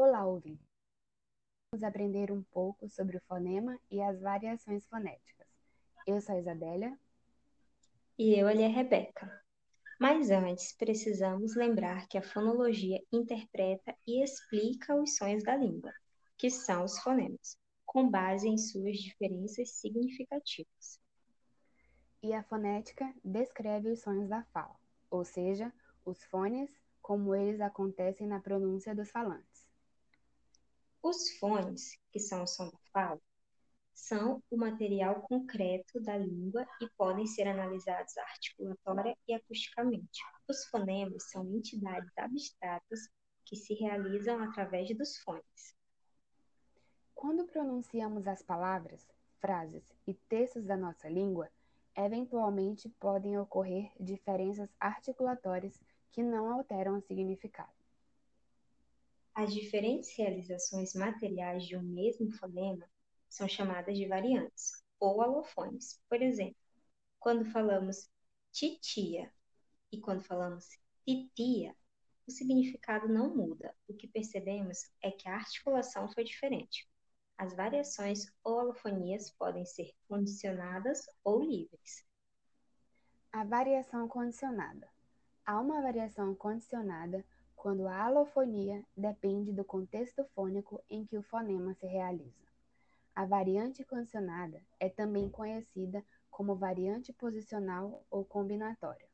Olá, ouvinte! Vamos aprender um pouco sobre o fonema e as variações fonéticas. Eu sou a Isabela. E eu, ali, a Rebeca. Mas antes, precisamos lembrar que a fonologia interpreta e explica os sons da língua, que são os fonemas, com base em suas diferenças significativas. E a fonética descreve os sons da fala, ou seja, os fones como eles acontecem na pronúncia dos falantes. Os fones, que são o som da fala, são o material concreto da língua e podem ser analisados articulatória e acusticamente. Os fonemas são entidades abstratas que se realizam através dos fones. Quando pronunciamos as palavras, frases e textos da nossa língua, eventualmente podem ocorrer diferenças articulatórias que não alteram o significado. As diferentes realizações materiais de um mesmo fonema são chamadas de variantes ou alofones. Por exemplo, quando falamos titia e quando falamos titia, o significado não muda. O que percebemos é que a articulação foi diferente. As variações ou alofonias podem ser condicionadas ou livres. A variação condicionada. Há uma variação condicionada quando a alofonia depende do contexto fônico em que o fonema se realiza. A variante condicionada é também conhecida como variante posicional ou combinatória.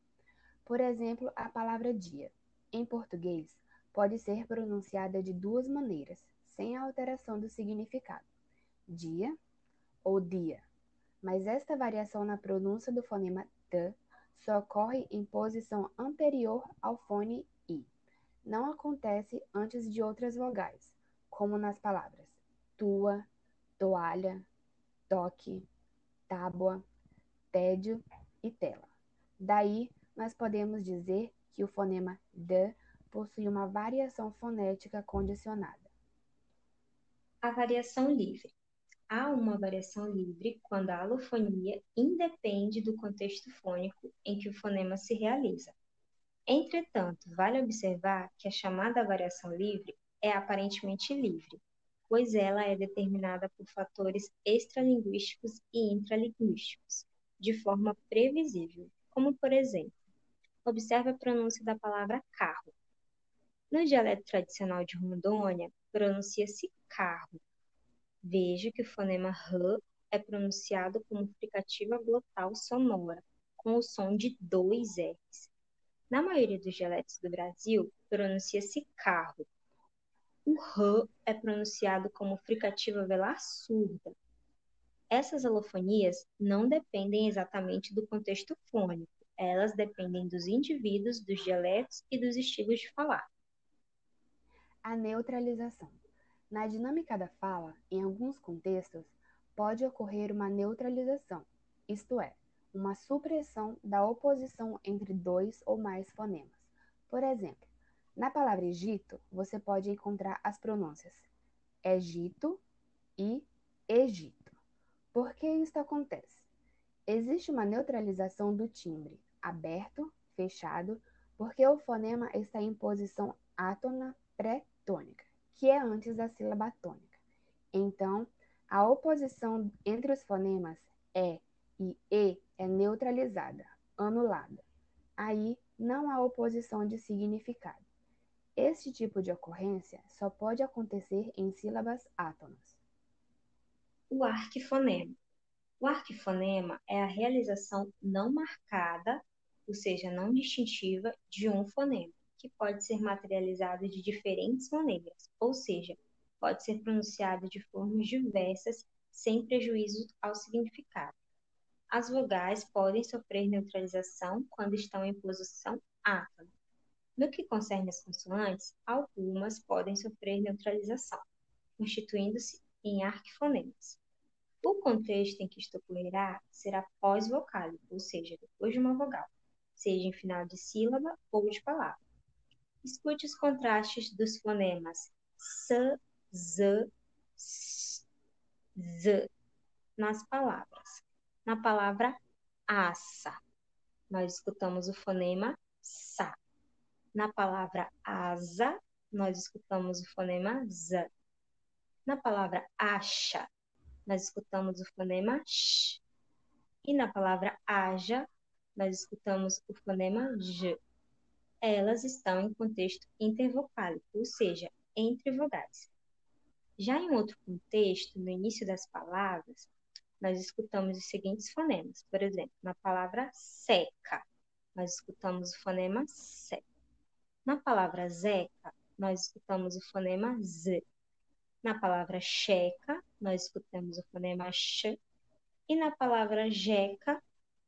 Por exemplo, a palavra dia, em português, pode ser pronunciada de duas maneiras, sem alteração do significado: dia ou dia. Mas esta variação na pronúncia do fonema t só ocorre em posição anterior ao fone. Não acontece antes de outras vogais, como nas palavras tua, toalha, toque, tábua, tédio e tela. Daí, nós podemos dizer que o fonema d possui uma variação fonética condicionada. A variação livre. Há uma variação livre quando a alofonia independe do contexto fônico em que o fonema se realiza. Entretanto, vale observar que a chamada variação livre é aparentemente livre, pois ela é determinada por fatores extralinguísticos e intralinguísticos, de forma previsível, como por exemplo, observe a pronúncia da palavra carro. No dialeto tradicional de Rondônia, pronuncia-se carro. Veja que o fonema R é pronunciado como fricativa glotal sonora, com o som de dois R's. Na maioria dos dialetos do Brasil, pronuncia-se carro, o R é pronunciado como fricativa velar surda. Essas alofonias não dependem exatamente do contexto fônico, elas dependem dos indivíduos, dos dialetos e dos estilos de falar. A neutralização. Na dinâmica da fala, em alguns contextos, pode ocorrer uma neutralização, isto é, uma supressão da oposição entre dois ou mais fonemas. Por exemplo, na palavra Egito, você pode encontrar as pronúncias Egito e Egito. Por que isso acontece? Existe uma neutralização do timbre, aberto, fechado, porque o fonema está em posição átona pré-tônica, que é antes da sílaba tônica. Então, a oposição entre os fonemas E e E é neutralizada, anulada. Aí não há oposição de significado. Este tipo de ocorrência só pode acontecer em sílabas átonas. O arquifonema. O arquifonema é a realização não marcada, ou seja, não distintiva, de um fonema, que pode ser materializado de diferentes maneiras, ou seja, pode ser pronunciado de formas diversas sem prejuízo ao significado. As vogais podem sofrer neutralização quando estão em posição átona, no que concerne as consoantes, algumas podem sofrer neutralização, constituindo-se em arquifonemas. O contexto em que isto ocorrerá será pós-vocálico, ou seja, depois de uma vogal, seja em final de sílaba ou de palavra. Escute os contrastes dos fonemas s, z, s, z nas palavras. Na palavra assa, nós escutamos o fonema sa. Na palavra asa, nós escutamos o fonema Z. Na palavra acha, nós escutamos o fonema sh. E na palavra haja, nós escutamos o fonema j. Elas estão em contexto intervocálico, ou seja, entre vogais. Já em outro contexto, no início das palavras, nós escutamos os seguintes fonemas. Por exemplo, na palavra seca, nós escutamos o fonema se. Na palavra zeca, nós escutamos o fonema z. Na palavra checa, nós escutamos o fonema ch. E na palavra jeca,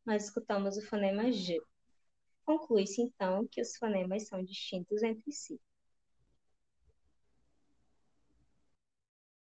nós escutamos o fonema j. Conclui-se, então, que os fonemas são distintos entre si.